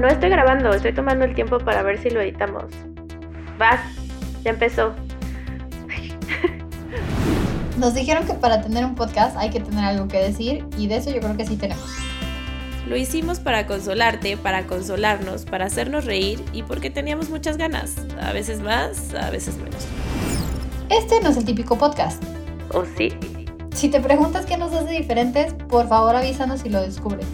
No estoy grabando, estoy tomando el tiempo para ver si lo editamos. Vas, ya empezó. Nos dijeron que para tener un podcast hay que tener algo que decir y de eso yo creo que sí tenemos. Lo hicimos para consolarte, para consolarnos, para hacernos reír y porque teníamos muchas ganas. A veces más, a veces menos. Este no es el típico podcast. ¿O sí? Si te preguntas qué nos hace diferentes, por favor avísanos si lo descubres.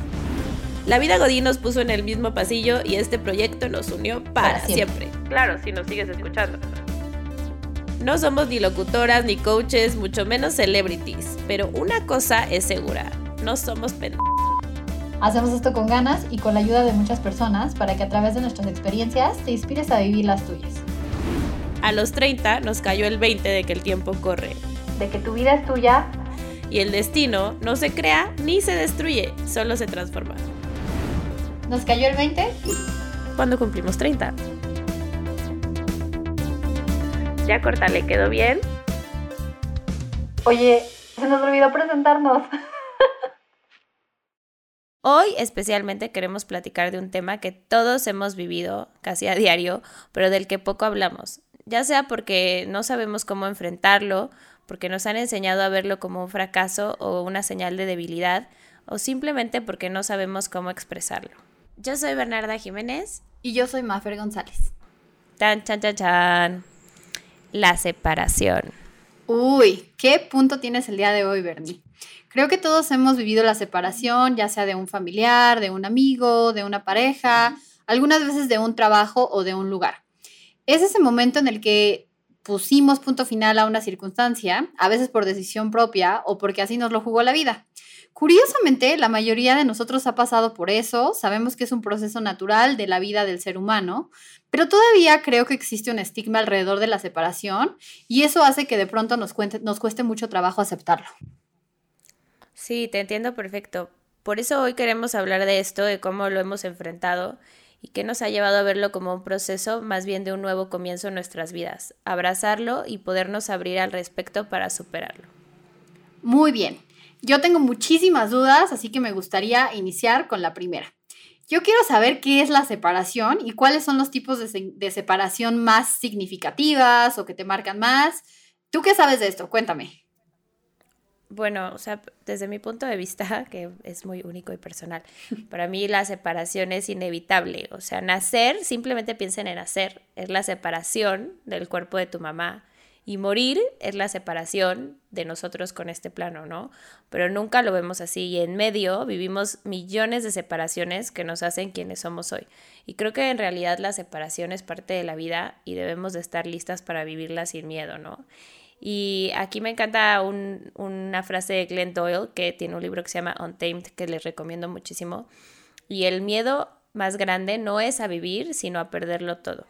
La vida Godín nos puso en el mismo pasillo y este proyecto nos unió para, Para siempre. siempre. Claro, si nos sigues escuchando. No somos ni locutoras, ni coaches, mucho menos celebrities. Pero una cosa es segura, no somos pen... Hacemos esto con ganas y con la ayuda de muchas personas para que a través de nuestras experiencias te inspires a vivir las tuyas. A los 30 nos cayó el 20 de que el tiempo corre. De que tu vida es tuya, Y el destino no se crea ni se destruye, solo se transforma. Nos cayó el 20. Cuando cumplimos 30. Ya cortale, ¿quedó bien? Oye, se nos olvidó presentarnos. Hoy especialmente queremos platicar de un tema que todos hemos vivido casi a diario, pero del que poco hablamos, ya sea porque no sabemos cómo enfrentarlo, porque nos han enseñado a verlo como un fracaso o una señal de debilidad, o simplemente porque no sabemos cómo expresarlo. Yo soy Bernarda Jiménez. Y yo soy Mafer González. Tan, chan, chan, chan. La separación. Uy, ¿qué punto tienes el día de hoy, Bernie? Creo que todos hemos vivido la separación, ya sea de un familiar, de un amigo, de una pareja, algunas veces de un trabajo o de un lugar. Es ese momento en el que pusimos punto final a una circunstancia, a veces por decisión propia o porque así nos lo jugó la vida. Curiosamente, la mayoría de nosotros ha pasado por eso, sabemos que es un proceso natural de la vida del ser humano, pero todavía creo que existe un estigma alrededor de la separación y eso hace que de pronto nos, cuente- nos cueste mucho trabajo aceptarlo. Sí, te entiendo perfecto. Por eso hoy queremos hablar de esto, de cómo lo hemos enfrentado y qué nos ha llevado a verlo como un proceso más bien de un nuevo comienzo en nuestras vidas, abrazarlo y podernos abrir al respecto para superarlo. Muy bien, yo tengo muchísimas dudas, así que me gustaría iniciar con la primera. Yo quiero saber qué es la separación y cuáles son los tipos de, se- de separación más significativas o que te marcan más. ¿Tú qué sabes de esto? Cuéntame. Bueno, o sea, desde mi punto de vista, que es muy único y personal, para mí la separación es inevitable. O sea, nacer, simplemente piensen en nacer, es la separación del cuerpo de tu mamá. Y morir es la separación de nosotros con este plano, ¿no? Pero nunca lo vemos así. Y en medio vivimos millones de separaciones que nos hacen quienes somos hoy. Y creo que en realidad la separación es parte de la vida y debemos de estar listas para vivirla sin miedo, ¿no? Y aquí me encanta un- una frase de Glenn Doyle que tiene un libro que se llama Untamed que les recomiendo muchísimo. Y el miedo más grande no es a vivir, sino a perderlo todo.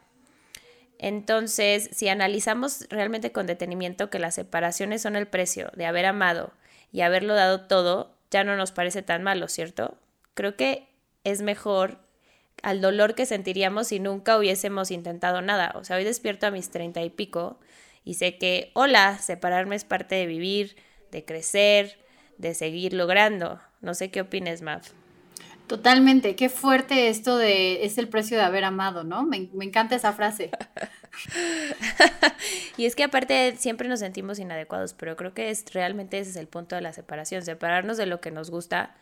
Entonces, si analizamos realmente con detenimiento que las separaciones son el precio de haber amado y haberlo dado todo, ya no nos parece tan malo, ¿cierto? Creo que es mejor al dolor que sentiríamos si nunca hubiésemos intentado nada. O sea, hoy despierto a mis treinta y pico y sé que, hola, separarme es parte de vivir, de crecer, de seguir logrando. No sé qué opines, Mav. Totalmente, qué fuerte esto de es el precio de haber amado, ¿no? Me, me encanta esa frase. y es que aparte siempre nos sentimos inadecuados, pero creo que es realmente ese es el punto de la separación, separarnos de lo que nos gusta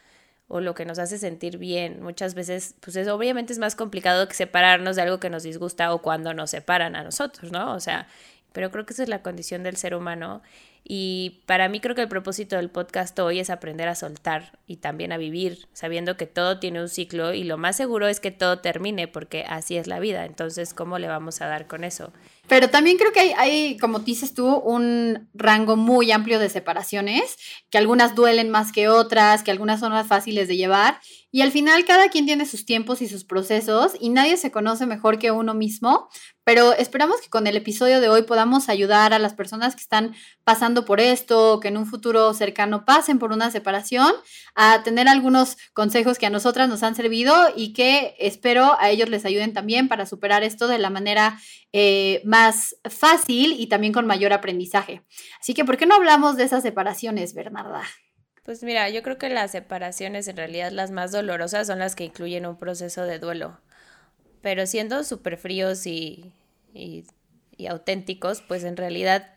o lo que nos hace sentir bien. Muchas veces, pues es, obviamente es más complicado que separarnos de algo que nos disgusta o cuando nos separan a nosotros, ¿no? O sea, pero creo que esa es la condición del ser humano. Y para mí creo que el propósito del podcast hoy es aprender a soltar y también a vivir, sabiendo que todo tiene un ciclo y lo más seguro es que todo termine porque así es la vida. Entonces, ¿cómo le vamos a dar con eso? Pero también creo que hay, hay, como dices tú, un rango muy amplio de separaciones, que algunas duelen más que otras, que algunas son más fáciles de llevar. Y al final cada quien tiene sus tiempos y sus procesos y nadie se conoce mejor que uno mismo. Pero esperamos que con el episodio de hoy podamos ayudar a las personas que están pasando por esto, que en un futuro cercano pasen por una separación, a tener algunos consejos que a nosotras nos han servido y que espero a ellos les ayuden también para superar esto de la manera eh, más fácil y también con mayor aprendizaje. Así que, ¿por qué no hablamos de esas separaciones, Bernarda? Pues mira, yo creo que las separaciones en realidad las más dolorosas son las que incluyen un proceso de duelo. Pero siendo súper fríos y, y, y, auténticos, pues en realidad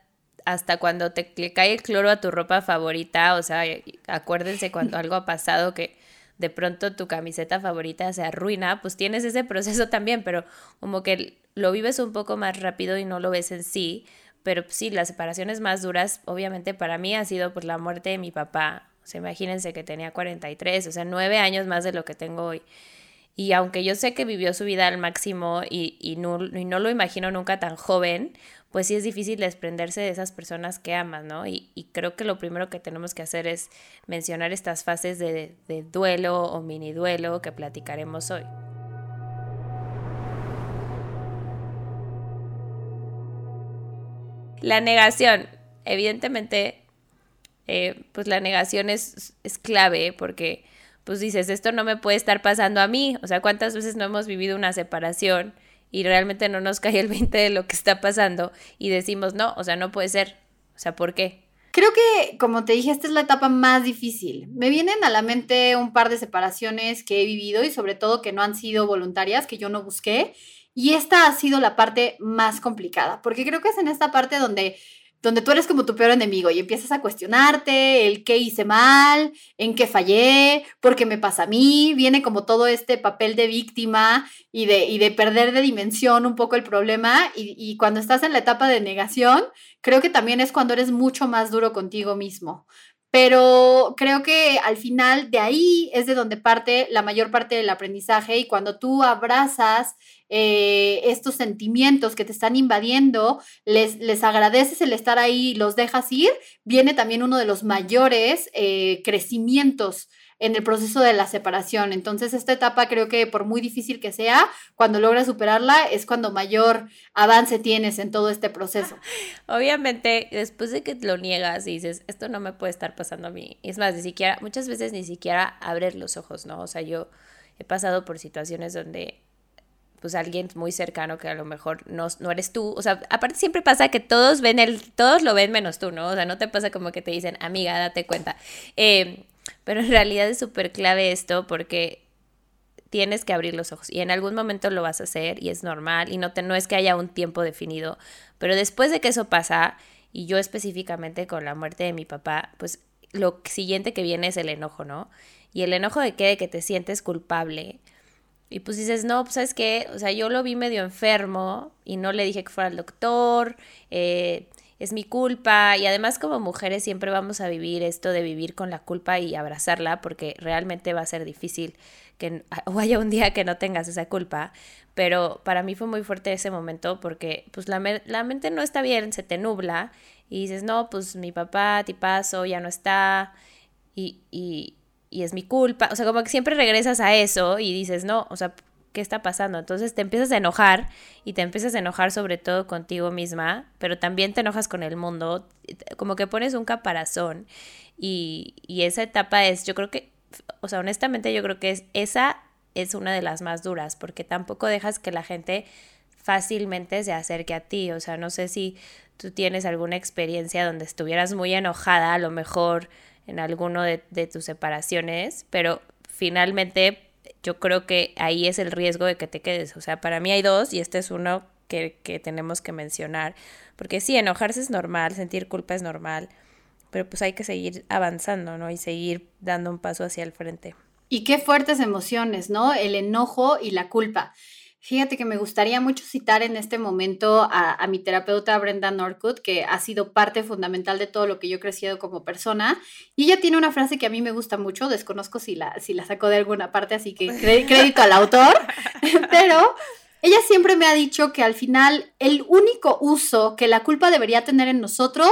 hasta cuando te le cae el cloro a tu ropa favorita, o sea, acuérdense cuando algo ha pasado que de pronto tu camiseta favorita se arruina, pues tienes ese proceso también, pero como que lo vives un poco más rápido y no lo ves en sí. Pero sí, las separaciones más duras, obviamente para mí ha sido por la muerte de mi papá. O sea, imagínense que tenía 43, o sea, nueve años más de lo que tengo hoy. Y aunque yo sé que vivió su vida al máximo y, y, no, y no lo imagino nunca tan joven, pues sí es difícil desprenderse de esas personas que amas, ¿no? Y, creo que lo primero que tenemos que hacer es mencionar estas fases de, de duelo o mini duelo que platicaremos hoy. La negación. Evidentemente, eh, pues la negación es, es clave porque pues dices, esto no me puede estar pasando a mí. O sea, ¿cuántas veces no hemos vivido una separación y realmente no nos cae el 20 de lo que está pasando y decimos, no, o sea, no puede ser. O sea, ¿por qué? Creo que, como te dije, esta es la etapa más difícil. Me vienen a la mente un par de separaciones que he vivido y sobre todo que no han sido voluntarias, que yo no busqué. Y esta ha sido la parte más complicada, porque creo que es en esta parte donde donde tú eres como tu peor enemigo y empiezas a cuestionarte el qué hice mal, en qué fallé, por qué me pasa a mí, viene como todo este papel de víctima y de, y de perder de dimensión un poco el problema y, y cuando estás en la etapa de negación, creo que también es cuando eres mucho más duro contigo mismo. Pero creo que al final de ahí es de donde parte la mayor parte del aprendizaje y cuando tú abrazas eh, estos sentimientos que te están invadiendo, les, les agradeces el estar ahí y los dejas ir, viene también uno de los mayores eh, crecimientos en el proceso de la separación. Entonces, esta etapa creo que por muy difícil que sea, cuando logras superarla es cuando mayor avance tienes en todo este proceso. Obviamente, después de que lo niegas y dices, esto no me puede estar pasando a mí, es más, ni siquiera, muchas veces ni siquiera abres los ojos, ¿no? O sea, yo he pasado por situaciones donde pues alguien muy cercano que a lo mejor no, no eres tú. O sea, aparte siempre pasa que todos ven el, todos lo ven menos tú, ¿no? O sea, no te pasa como que te dicen, amiga, date cuenta. Eh, pero en realidad es súper clave esto porque tienes que abrir los ojos y en algún momento lo vas a hacer y es normal y no, te, no es que haya un tiempo definido, pero después de que eso pasa y yo específicamente con la muerte de mi papá, pues lo siguiente que viene es el enojo, ¿no? Y el enojo de que, de que te sientes culpable. Y pues dices, no, pues sabes qué, o sea, yo lo vi medio enfermo y no le dije que fuera al doctor, eh, es mi culpa. Y además como mujeres siempre vamos a vivir esto de vivir con la culpa y abrazarla porque realmente va a ser difícil que o haya un día que no tengas esa culpa, pero para mí fue muy fuerte ese momento porque pues la, la mente no está bien, se te nubla y dices, no, pues mi papá, tipazo, ya no está y, y, y es mi culpa, o sea, como que siempre regresas a eso y dices, no, o sea, ¿qué está pasando? Entonces te empiezas a enojar y te empiezas a enojar sobre todo contigo misma, pero también te enojas con el mundo, como que pones un caparazón y, y esa etapa es, yo creo que, o sea, honestamente yo creo que es, esa es una de las más duras, porque tampoco dejas que la gente fácilmente se acerque a ti, o sea, no sé si tú tienes alguna experiencia donde estuvieras muy enojada, a lo mejor en alguno de, de tus separaciones, pero finalmente yo creo que ahí es el riesgo de que te quedes. O sea, para mí hay dos y este es uno que, que tenemos que mencionar. Porque sí, enojarse es normal, sentir culpa es normal, pero pues hay que seguir avanzando, ¿no? Y seguir dando un paso hacia el frente. Y qué fuertes emociones, ¿no? El enojo y la culpa. Fíjate que me gustaría mucho citar en este momento a, a, mi terapeuta Brenda Norwood, que ha sido parte fundamental de todo lo que yo he crecido como persona. Y ella tiene una frase que a mí me gusta mucho, desconozco si la, si la sacó de alguna parte, así que crédito al autor, pero ella siempre me ha dicho que al final el único uso que la culpa debería tener en nosotros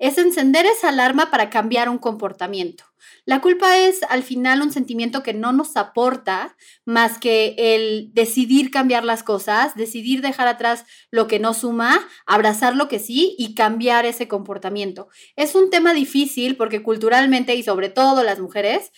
es encender esa alarma para cambiar un comportamiento. La culpa es al final un sentimiento que no nos aporta más que el decidir cambiar las cosas, decidir dejar atrás lo que no suma, abrazar lo que sí y cambiar ese comportamiento. Es un tema difícil porque culturalmente y sobre todo las mujeres,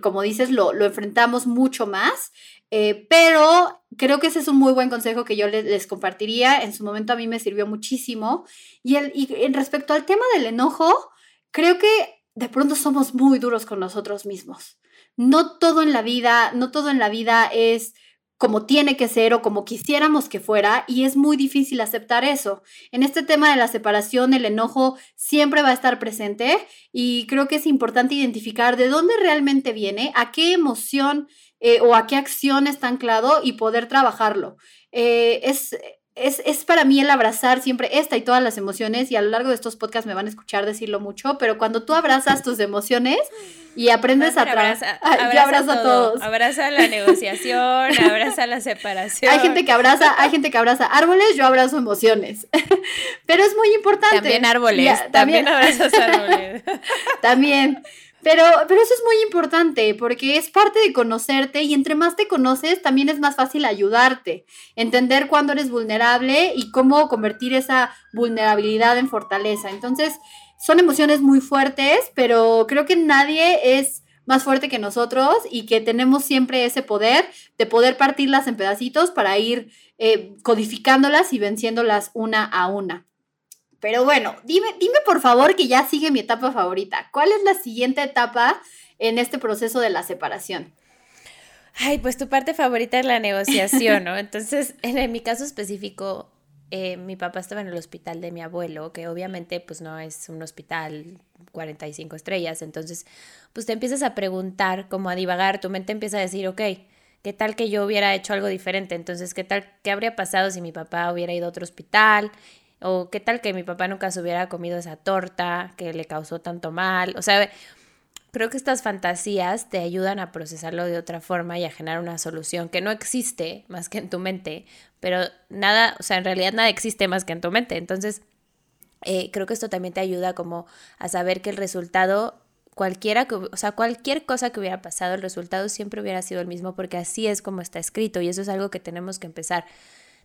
como dices, lo, lo enfrentamos mucho más. Eh, pero creo que ese es un muy buen consejo que yo les, les, compartiría. En su momento a mí me sirvió muchísimo. Y, el, y respecto al tema del enojo, creo que de pronto somos muy duros con nosotros mismos. No todo en la vida, no todo en la vida es como tiene que ser o como quisiéramos que fuera y es muy difícil aceptar eso. En este tema de la separación, el enojo siempre va a estar presente y creo que es importante identificar de dónde realmente viene, a qué emoción eh, o a qué acción está anclado y poder trabajarlo. Eh, es, es, es, para mí el abrazar siempre esta y todas las emociones y a lo largo de estos podcasts me van a escuchar decirlo mucho, pero cuando tú abrazas tus emociones y aprendes a trabajar, yo abrazo a todos. Abraza la negociación, abraza la separación. Hay gente que abraza, hay gente que abraza árboles, yo abrazo emociones. pero es muy importante. También árboles, también, también abrazas árboles. también. Pero, pero eso es muy importante porque es parte de conocerte y entre más te conoces también es más fácil ayudarte, entender cuándo eres vulnerable y cómo convertir esa vulnerabilidad en fortaleza. Entonces, son emociones muy fuertes, pero creo que nadie es más fuerte que nosotros y que tenemos siempre ese poder de poder partirlas en pedacitos para ir eh, codificándolas y venciéndolas una a una. Pero bueno, dime, dime por favor que ya sigue mi etapa favorita. ¿Cuál es la siguiente etapa en este proceso de la separación? Ay, pues tu parte favorita es la negociación, ¿no? Entonces, en, mi caso específico, eh, mi papá estaba en el hospital de mi abuelo, que obviamente pues no es un hospital 45 estrellas, entonces pues te empiezas a preguntar, como a divagar, tu mente empieza a decir, ok, ¿qué tal que yo hubiera hecho algo diferente? Entonces, ¿qué tal, qué habría pasado si mi papá hubiera ido a otro hospital? O qué tal que mi papá nunca se hubiera comido esa torta que le causó tanto mal. O sea, creo que estas fantasías te ayudan a procesarlo de otra forma y a generar una solución que no existe más que en tu mente, pero nada, o sea, en realidad nada existe más que en tu mente. Entonces, eh, creo que esto también te ayuda como a saber que el resultado cualquiera o sea, cualquier cosa que hubiera pasado, el resultado siempre hubiera sido el mismo porque así es como está escrito y eso es algo que tenemos que empezar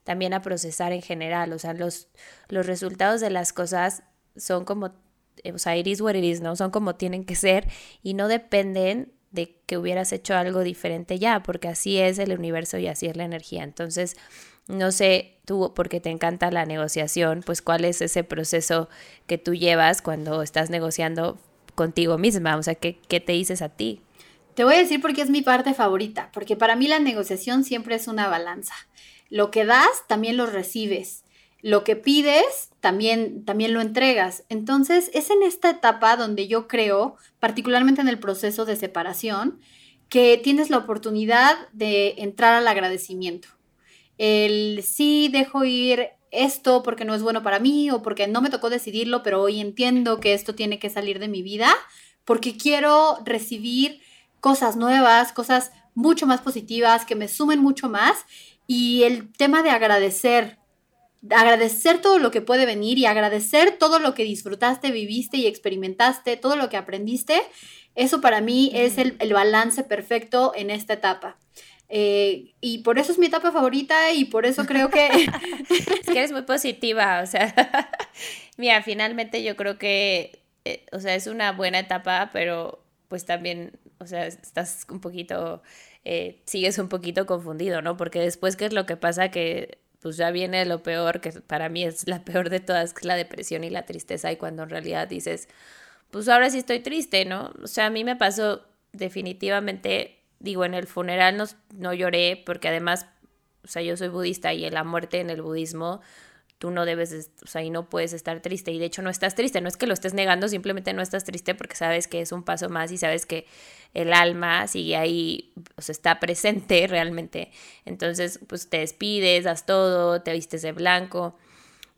también a procesar en general. O sea, los, los resultados de las cosas son como, eh, o sea, iris what ¿no? Son como tienen que ser y no dependen de que hubieras hecho algo diferente ya, porque así es el universo y así es la energía. Entonces, no sé tú, porque te encanta la negociación, pues cuál es ese proceso que tú llevas cuando estás negociando contigo misma, o sea, ¿qué, qué te dices a ti? Te voy a decir porque es mi parte favorita, porque para mí la negociación siempre es una balanza. Lo que das, también lo recibes. Lo que pides, también, también lo entregas. Entonces, es en esta etapa donde yo creo, particularmente en el proceso de separación, que tienes la oportunidad de entrar al agradecimiento. El sí dejo ir esto porque no es bueno para mí o porque no me tocó decidirlo, pero hoy entiendo que esto tiene que salir de mi vida, porque quiero recibir cosas nuevas, cosas mucho más positivas, que me sumen mucho más y el tema de agradecer, agradecer todo lo que puede venir y agradecer todo lo que disfrutaste, viviste y experimentaste, todo lo que aprendiste, eso para mí es el, balance perfecto en esta etapa. Eh, y por eso es mi etapa favorita y por eso creo que... es que eres muy positiva, o sea, mira, finalmente yo creo que, eh, o sea, es una buena etapa, pero pues también, o sea, estás un poquito eh, sigues un poquito confundido, ¿no? Porque después, ¿qué es lo que pasa? Que pues ya viene lo peor, que para mí es la peor de todas, que es la depresión y la tristeza, y cuando en realidad dices, pues ahora sí estoy triste, ¿no? O sea, a mí me pasó definitivamente, digo, en el funeral no, no lloré, porque además, o sea, yo soy budista y la muerte en el budismo tú no debes, o sea, y no puedes estar triste. Y de hecho no estás triste, no es que lo estés negando, simplemente no estás triste porque sabes que es un paso más y sabes que el alma sigue ahí, o sea, está presente realmente. Entonces, pues te despides, das todo, te vistes de blanco.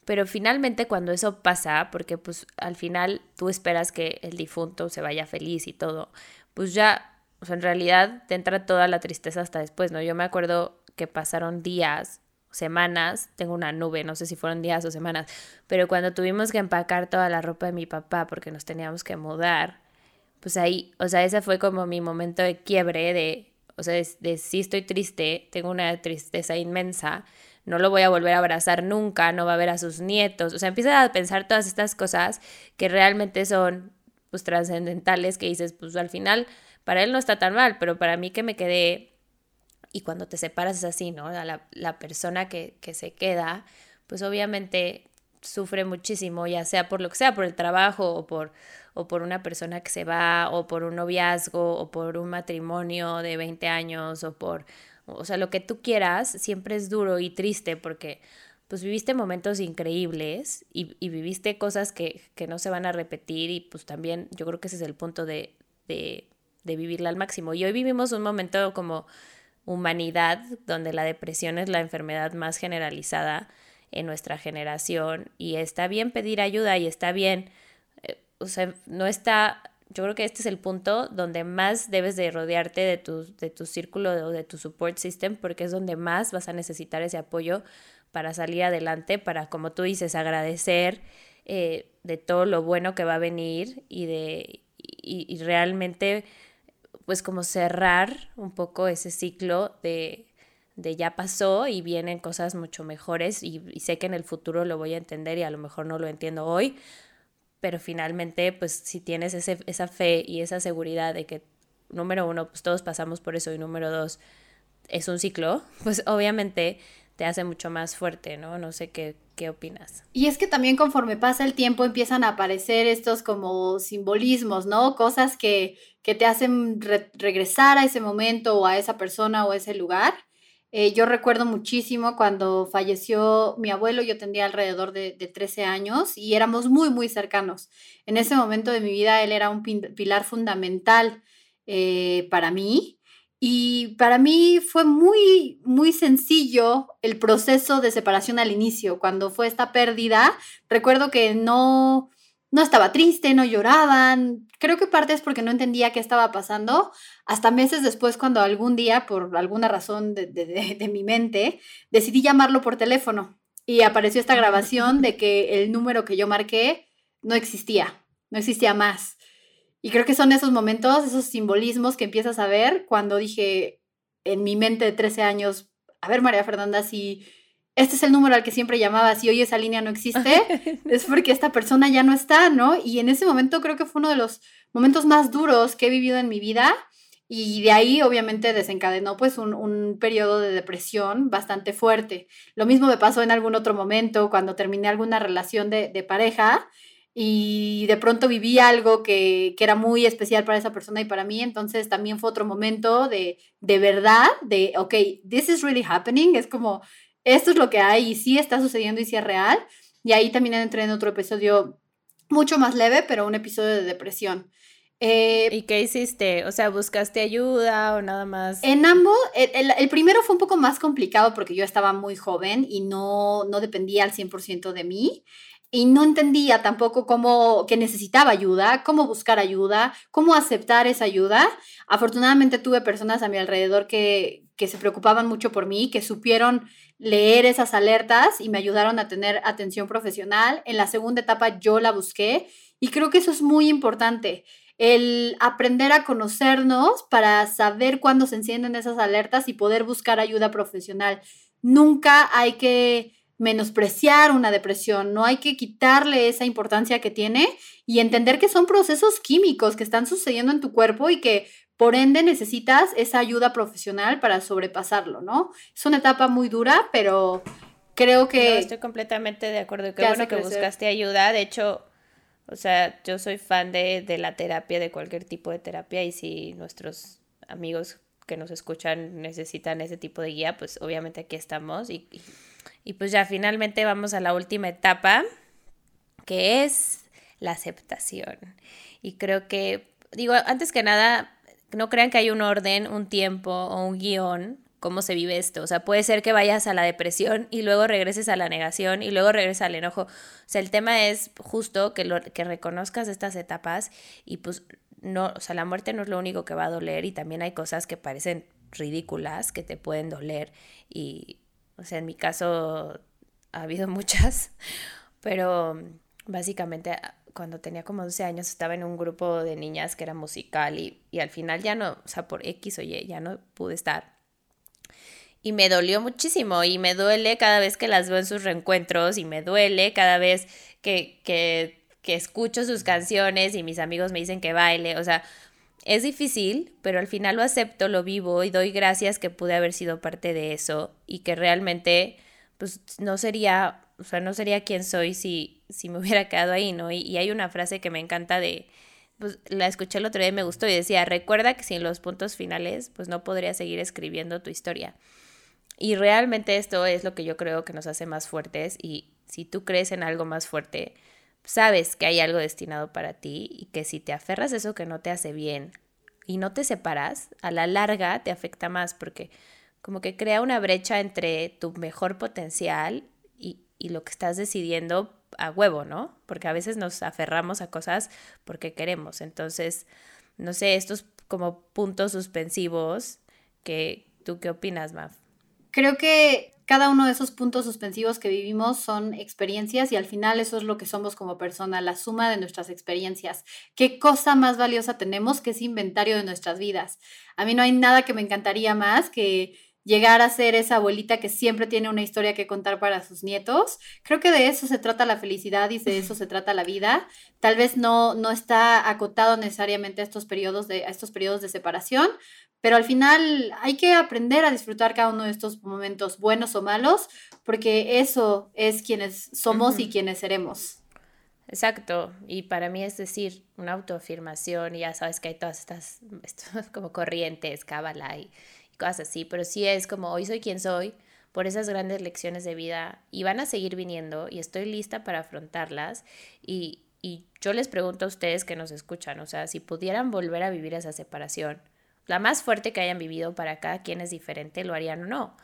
Pero finalmente cuando eso pasa, porque pues al final tú esperas que el difunto se vaya feliz y todo, pues ya, o sea, en realidad te entra toda la tristeza hasta después, ¿no? Yo me acuerdo que pasaron días semanas, tengo una nube, no sé si fueron días o semanas, pero cuando tuvimos que empacar toda la ropa de mi papá porque nos teníamos que mudar, pues ahí, o sea, ese fue como mi momento de quiebre de, o sea, de, sí estoy triste, tengo una tristeza inmensa, no lo voy a volver a abrazar nunca, no va a ver a sus nietos, o sea, empieza a pensar todas estas cosas que realmente son pues trascendentales que dices, pues al final para él no está tan mal, pero para mí que me quedé y cuando te separas es así, ¿no? La, la persona que, que, se queda, pues obviamente sufre muchísimo, ya sea por lo que sea, por el trabajo o por, o por una persona que se va, o por un noviazgo, o por un matrimonio de 20 años, o por, o sea, lo que tú quieras, siempre es duro y triste porque pues viviste momentos increíbles y, viviste cosas que, que, no se van a repetir y pues también yo creo que ese es el punto de, de vivirla al máximo. Y hoy vivimos un momento como humanidad donde la depresión es la enfermedad más generalizada en nuestra generación y está bien pedir ayuda y está bien, eh, o sea, no está, yo creo que este es el punto donde más debes de rodearte de tu, de tu círculo o de, tu support system porque es donde más vas a necesitar ese apoyo para salir adelante, para, como tú dices, agradecer eh, de todo lo bueno que va a venir y de y realmente pues como cerrar un poco ese ciclo de de ya pasó y vienen cosas mucho mejores y, sé que en el futuro lo voy a entender y a lo mejor no lo entiendo hoy, pero finalmente pues si tienes ese, esa fe y esa seguridad de que número uno pues todos pasamos por eso y número dos es un ciclo, pues obviamente te hace mucho más fuerte, ¿no? No sé qué, qué opinas. Y es que también conforme pasa el tiempo empiezan a aparecer estos como simbolismos, ¿no? Cosas que, que te hacen regresar a ese momento o a esa persona o a ese lugar. Eh, yo recuerdo muchísimo cuando falleció mi abuelo, yo tendría alrededor de, 13 años y éramos muy, muy cercanos. En ese momento de mi vida él era un pilar fundamental eh, para mí y para mí fue muy, muy sencillo el proceso de separación al inicio. Cuando fue esta pérdida, recuerdo que no, no estaba triste, no lloraban. Creo que parte es porque no entendía qué estaba pasando. Hasta meses después, cuando algún día, por alguna razón de, mi mente, decidí llamarlo por teléfono y apareció esta grabación de que el número que yo marqué no existía, no existía más. Y creo que son esos momentos, esos simbolismos que empiezas a ver cuando dije en mi mente de 13 años, a ver María Fernanda, si este es el número al que siempre llamaba, si hoy esa línea no existe, es porque esta persona ya no está, ¿no? Y en ese momento creo que fue uno de los momentos más duros que he vivido en mi vida y de ahí obviamente desencadenó pues un, un periodo de depresión bastante fuerte. Lo mismo me pasó en algún otro momento cuando terminé alguna relación de, de pareja y de pronto viví algo que, que, era muy especial para esa persona y para mí, entonces también fue otro momento de, de verdad, de, ok, this is really happening, es como esto es lo que hay y sí está sucediendo y sí es real. Y ahí también entré en otro episodio mucho más leve, pero un episodio de depresión. Eh, ¿Y qué hiciste? O sea, ¿buscaste ayuda o nada más? En ambos, el, el, primero fue un poco más complicado porque yo estaba muy joven y no, no dependía al 100% de mí y no entendía tampoco cómo que necesitaba ayuda, cómo buscar ayuda, cómo aceptar esa ayuda. Afortunadamente tuve personas a mi alrededor que, que se preocupaban mucho por mí, que supieron leer esas alertas y me ayudaron a tener atención profesional. En la segunda etapa yo la busqué y creo que eso es muy importante, el aprender a conocernos para saber cuándo se encienden esas alertas y poder buscar ayuda profesional. Nunca hay que menospreciar una depresión, no hay que quitarle esa importancia que tiene y entender que son procesos químicos que están sucediendo en tu cuerpo y que por ende, necesitas esa ayuda profesional para sobrepasarlo, ¿no? Es una etapa muy dura, pero creo que... estoy completamente de acuerdo. Qué bueno que buscaste ayuda. De hecho, o sea, yo soy fan de, de, la terapia, de cualquier tipo de terapia, y si nuestros amigos que nos escuchan necesitan ese tipo de guía, pues obviamente aquí estamos. Y, y, y pues ya finalmente vamos a la última etapa, que es la aceptación. Y creo que, digo, antes que nada, no crean que hay un orden, un tiempo o un guion cómo se vive esto. O sea, puede ser que vayas a la depresión y luego regreses a la negación y luego regreses al enojo. O sea, el tema es justo que, lo, que reconozcas estas etapas y pues no, o sea, la muerte no es lo único que va a doler y también hay cosas que parecen ridículas que te pueden doler y, o sea, en mi caso ha habido muchas, pero básicamente cuando tenía como 12 años estaba en un grupo de niñas que era musical y, y al final ya no, o sea, por X o Y ya no pude estar. Y me dolió muchísimo y me duele cada vez que las veo en sus reencuentros y me duele cada vez que, que, que escucho sus canciones y mis amigos me dicen que baile. O sea, es difícil, pero al final lo acepto, lo vivo y doy gracias que pude haber sido parte de eso y que realmente pues no sería, o sea, no sería quien soy si, si me hubiera quedado ahí, ¿no? Y, hay una frase que me encanta de, pues la escuché el otro día y me gustó y decía, recuerda que sin los puntos finales, pues no podrías seguir escribiendo tu historia. Y realmente esto es lo que yo creo que nos hace más fuertes y si tú crees en algo más fuerte, sabes que hay algo destinado para ti y que si te aferras a eso que no te hace bien y no te separas, a la larga te afecta más porque como que crea una brecha entre tu mejor potencial y, y lo que estás decidiendo a huevo, ¿no? Porque a veces nos aferramos a cosas porque queremos. Entonces, no sé, estos como puntos suspensivos que tú qué opinas, Mav? Creo que cada uno de esos puntos suspensivos que vivimos son experiencias y al final eso es lo que somos como persona, la suma de nuestras experiencias. ¿Qué cosa más valiosa tenemos que ese inventario de nuestras vidas? A mí no hay nada que me encantaría más que llegar a ser esa abuelita que siempre tiene una historia que contar para sus nietos. Creo que de eso se trata la felicidad y de eso se trata la vida. Tal vez no, no está acotado necesariamente estos, periodos de, a estos periodos de separación, pero al final hay que aprender a disfrutar cada uno de estos momentos, buenos o malos, porque eso es quienes somos y quienes seremos. Exacto, y para mí es decir, una autoafirmación, y ya sabes que hay todas estas, como corrientes, cábala y cosas así, pero sí es como hoy soy quien soy por esas grandes lecciones de vida y van a seguir viniendo y estoy lista para afrontarlas y, y yo les pregunto a ustedes que nos escuchan, o sea, si pudieran volver a vivir esa separación, la más fuerte que hayan vivido para cada quien es diferente, lo harían o no,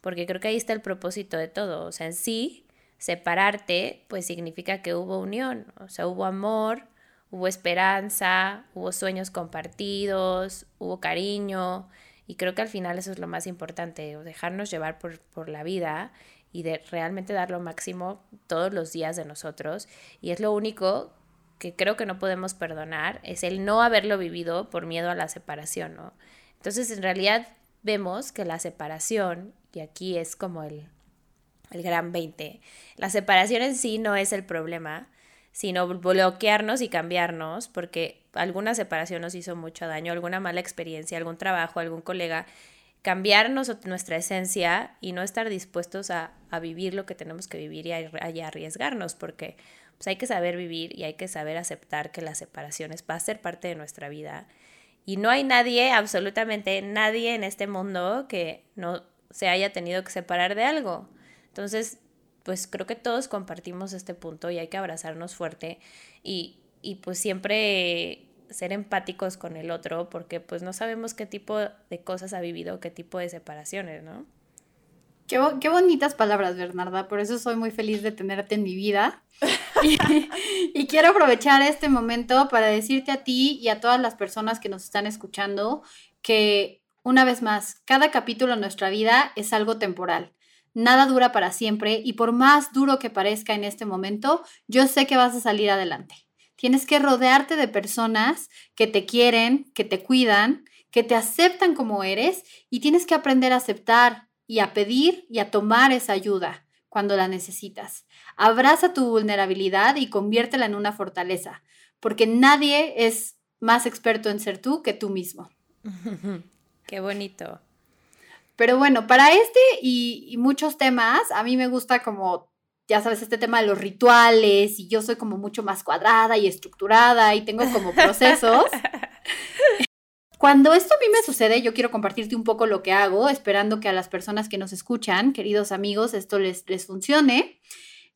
porque creo que ahí está el propósito de todo, o sea, en sí, separarte pues significa que hubo unión, o sea, hubo amor, hubo esperanza, hubo sueños compartidos, hubo cariño, y creo que al final eso es lo más importante, dejarnos llevar por, por la vida y de realmente dar lo máximo todos los días de nosotros. Y es lo único que creo que no podemos perdonar, es el no haberlo vivido por miedo a la separación, ¿no? Entonces, en realidad vemos que la separación, y aquí es como el, el gran 20, la separación en sí no es el problema, sino bloquearnos y cambiarnos, porque alguna separación nos hizo mucho daño, alguna mala experiencia, algún trabajo, algún colega, cambiarnos nuestra esencia y no estar dispuestos a, vivir lo que tenemos que vivir y a, arriesgarnos, porque pues, hay que saber vivir y hay que saber aceptar que las separaciones va a ser parte de nuestra vida. Y no hay nadie, absolutamente nadie en este mundo que no se haya tenido que separar de algo. Entonces, pues creo que todos compartimos este punto y hay que abrazarnos fuerte y, y pues siempre ser empáticos con el otro porque pues no sabemos qué tipo de cosas ha vivido, qué tipo de separaciones, ¿no? Qué, qué, bonitas palabras, Bernarda. Por eso soy muy feliz de tenerte en mi vida. y, quiero aprovechar este momento para decirte a ti y a todas las personas que nos están escuchando que, una vez más, cada capítulo en nuestra vida es algo temporal. Nada dura para siempre y por más duro que parezca en este momento, yo sé que vas a salir adelante. Tienes que rodearte de personas que te quieren, que te cuidan, que te aceptan como eres y tienes que aprender a aceptar y a pedir y a tomar esa ayuda cuando la necesitas. Abraza tu vulnerabilidad y conviértela en una fortaleza, porque nadie es más experto en ser tú que tú mismo. Qué bonito. Pero bueno, para este y, muchos temas, a mí me gusta como, ya sabes, este tema de los rituales y yo soy como mucho más cuadrada y estructurada y tengo como procesos. Cuando esto a mí me sucede, yo quiero compartirte un poco lo que hago, esperando que a las personas que nos escuchan, queridos amigos, esto les, les funcione.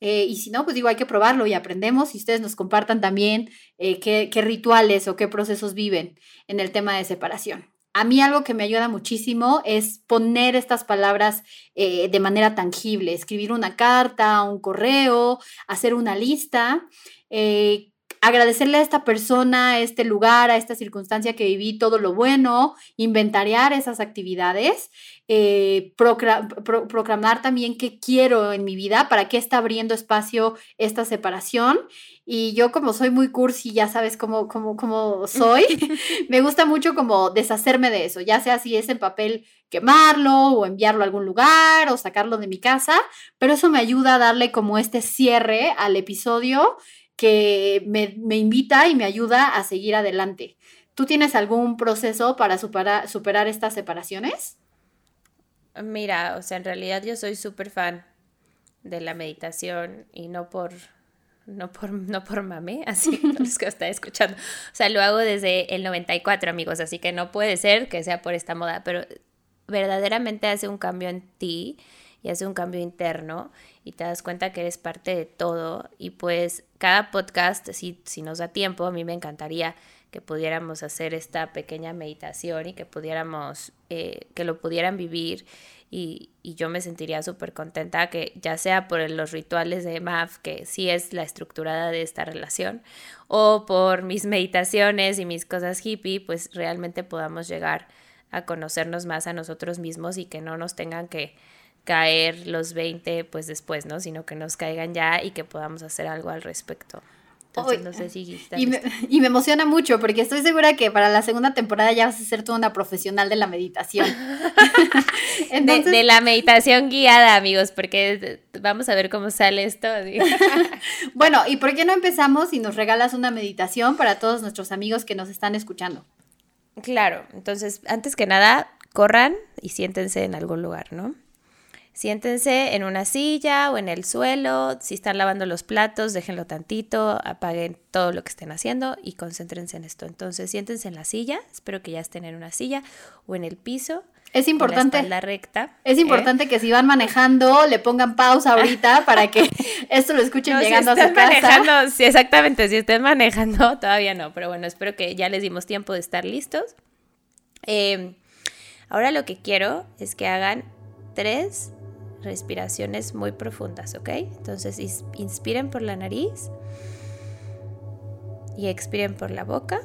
Eh, y si no, pues digo, hay que probarlo y aprendemos y ustedes nos compartan también eh, qué, qué rituales o qué procesos viven en el tema de separación. A mí algo que me ayuda muchísimo es poner estas palabras eh, de manera tangible, escribir una carta, un correo, hacer una lista, eh, agradecerle a esta persona, a este lugar, a esta circunstancia que viví, todo lo bueno, inventariar esas actividades, eh, proclamar también qué quiero en mi vida, para qué está abriendo espacio esta separación. Y yo como soy muy cursi, ya sabes cómo, cómo, cómo soy, me gusta mucho como deshacerme de eso, ya sea si es en papel quemarlo o enviarlo a algún lugar o sacarlo de mi casa, pero eso me ayuda a darle como este cierre al episodio que me, me invita y me ayuda a seguir adelante. ¿Tú tienes algún proceso para superar, superar estas separaciones? Mira, o sea, en realidad yo soy súper fan de la meditación y no por no por, no por mame, así los que está escuchando. O sea, lo hago desde el 94, amigos, así que no puede ser que sea por esta moda, pero verdaderamente hace un cambio en ti y hace un cambio interno y te das cuenta que eres parte de todo y pues cada podcast, si, si nos da tiempo, a mí me encantaría que pudiéramos hacer esta pequeña meditación y que pudiéramos, eh, que lo pudieran vivir y, y yo me sentiría súper contenta que ya sea por los rituales de MAF, que sí es la estructurada de esta relación, o por mis meditaciones y mis cosas hippie, pues realmente podamos llegar a conocernos más a nosotros mismos y que no nos tengan que caer los 20 pues después, ¿no? Sino que nos caigan ya y que podamos hacer algo al respecto. Entonces, no sé si y me, y me, emociona mucho porque estoy segura que para la segunda temporada ya vas a ser toda una profesional de la meditación. de, la meditación guiada, amigos, porque vamos a ver cómo sale esto. bueno, ¿y por qué no empezamos y nos regalas una meditación para todos nuestros amigos que nos están escuchando? Claro, entonces, antes que nada, corran y siéntense en algún lugar, ¿no? Siéntense en una silla o en el suelo. Si están lavando los platos, déjenlo tantito, apaguen todo lo que estén haciendo y concéntrense en esto. Entonces, siéntense en la silla. Espero que ya estén en una silla o en el piso. Es importante. La recta. Es ¿eh? importante que si van manejando, le pongan pausa ahorita para que esto lo escuchen llegando a su casa. Sí, exactamente. Si estén manejando, todavía no. Pero bueno, espero que ya les dimos tiempo de estar listos. Eh, ahora lo que quiero es que hagan tres respiraciones muy profundas, ¿ok? Entonces inspiren por la nariz y expiren por la boca.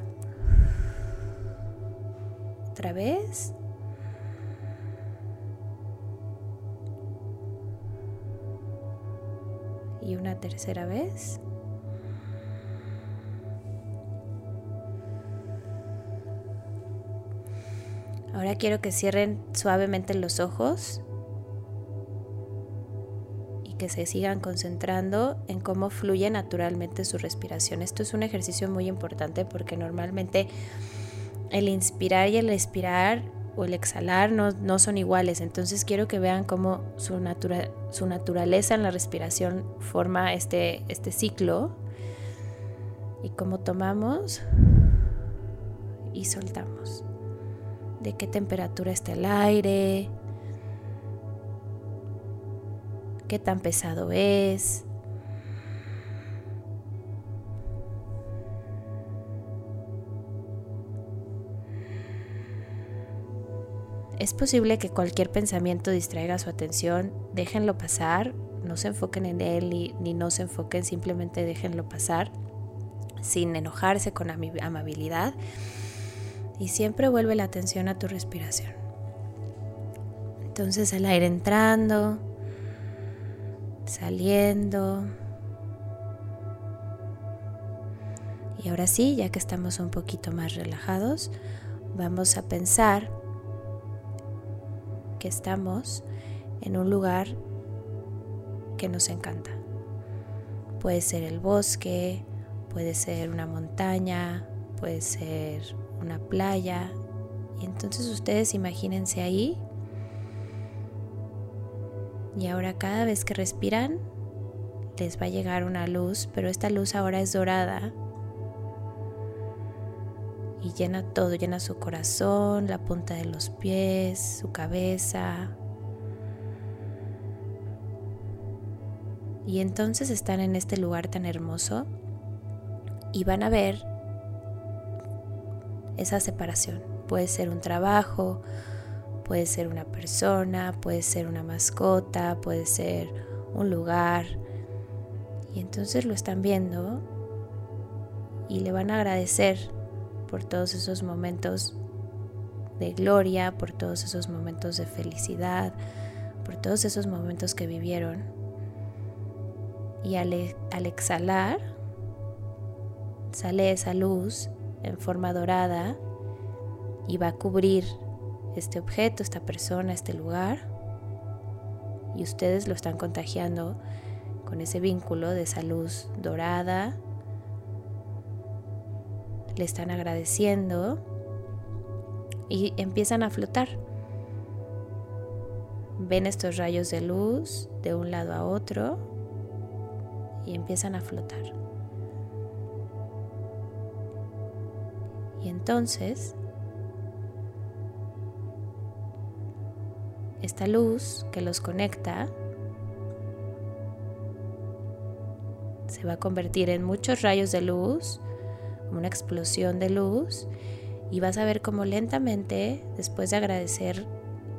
Otra vez. Y una tercera vez. Ahora quiero que cierren suavemente los ojos que se sigan concentrando en cómo fluye naturalmente su respiración. Esto es un ejercicio muy importante porque normalmente el inspirar y el expirar o el exhalar no, son iguales. Entonces quiero que vean cómo su, su naturaleza en la respiración forma este, este ciclo y cómo tomamos y soltamos. De qué temperatura está el aire, qué tan pesado es. Es posible que cualquier pensamiento distraiga su atención, déjenlo pasar, no se enfoquen en él ni, ni no se enfoquen, simplemente déjenlo pasar sin enojarse con amabilidad y siempre vuelve la atención a tu respiración. Entonces el aire entrando, saliendo. Y ahora sí, ya que estamos un poquito más relajados, vamos a pensar que estamos en un lugar que nos encanta. Puede ser el bosque, puede ser una montaña, puede ser una playa. Y entonces ustedes imagínense ahí y ahora cada vez que respiran, les va a llegar una luz, pero esta luz ahora es dorada. Y llena todo, llena su corazón, la punta de los pies, su cabeza. Y entonces están en este lugar tan hermoso y van a ver esa separación. Puede ser un trabajo, Puede ser una persona, puede ser una mascota, puede ser un lugar. Y entonces lo están viendo y le van a agradecer por todos esos momentos de gloria, por todos esos momentos de felicidad, por todos esos momentos que vivieron. Y al, al exhalar, sale esa luz en forma dorada y va a cubrir este objeto, esta persona, este lugar, y ustedes lo están contagiando con ese vínculo de esa luz dorada, le están agradeciendo y empiezan a flotar. ven estos rayos de luz de un lado a otro y empiezan a flotar. Y entonces, esta luz que los conecta se va a convertir en muchos rayos de luz, una explosión de luz, y vas a ver cómo lentamente, después de agradecer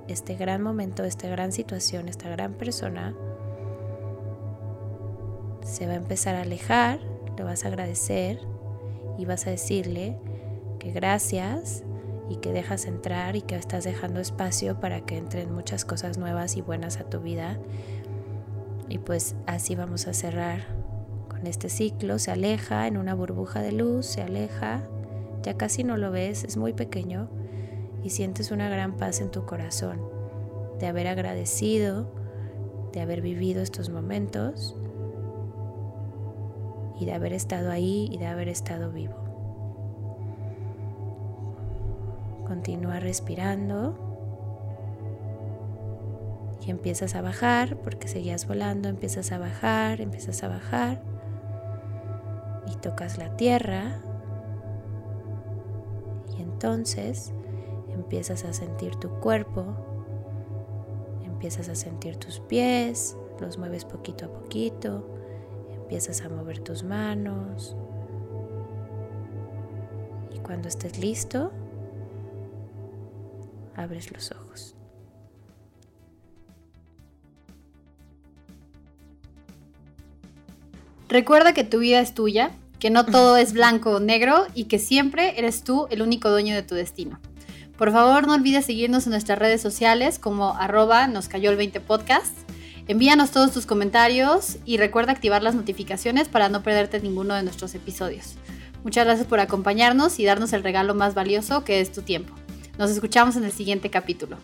este gran momento, esta gran situación, esta gran persona, se va a empezar a alejar, lo vas a agradecer y vas a decirle que gracias y que dejas entrar y que estás dejando espacio para que entren muchas cosas nuevas y buenas a tu vida. Y pues así vamos a cerrar con este ciclo. Se aleja en una burbuja de luz, se aleja, ya casi no lo ves, es muy pequeño y sientes una gran paz en tu corazón de haber agradecido, de haber vivido estos momentos y de haber estado ahí y de haber estado vivo. Continúa respirando. Y empiezas a bajar porque seguías volando, empiezas a bajar, empiezas a bajar. Y tocas la tierra. Y entonces empiezas a sentir tu cuerpo, empiezas a sentir tus pies, los mueves poquito a poquito, empiezas a mover tus manos. Y cuando estés listo, abres los ojos. Recuerda que tu vida es tuya, que no todo es blanco o negro y que siempre eres tú el único dueño de tu destino. Por favor, no olvides seguirnos en nuestras redes sociales como arroba nos cayó el 20 podcast. Envíanos todos tus comentarios y recuerda activar las notificaciones para no perderte ninguno de nuestros episodios. Muchas gracias por acompañarnos y darnos el regalo más valioso que es tu tiempo. Nos escuchamos en el siguiente capítulo.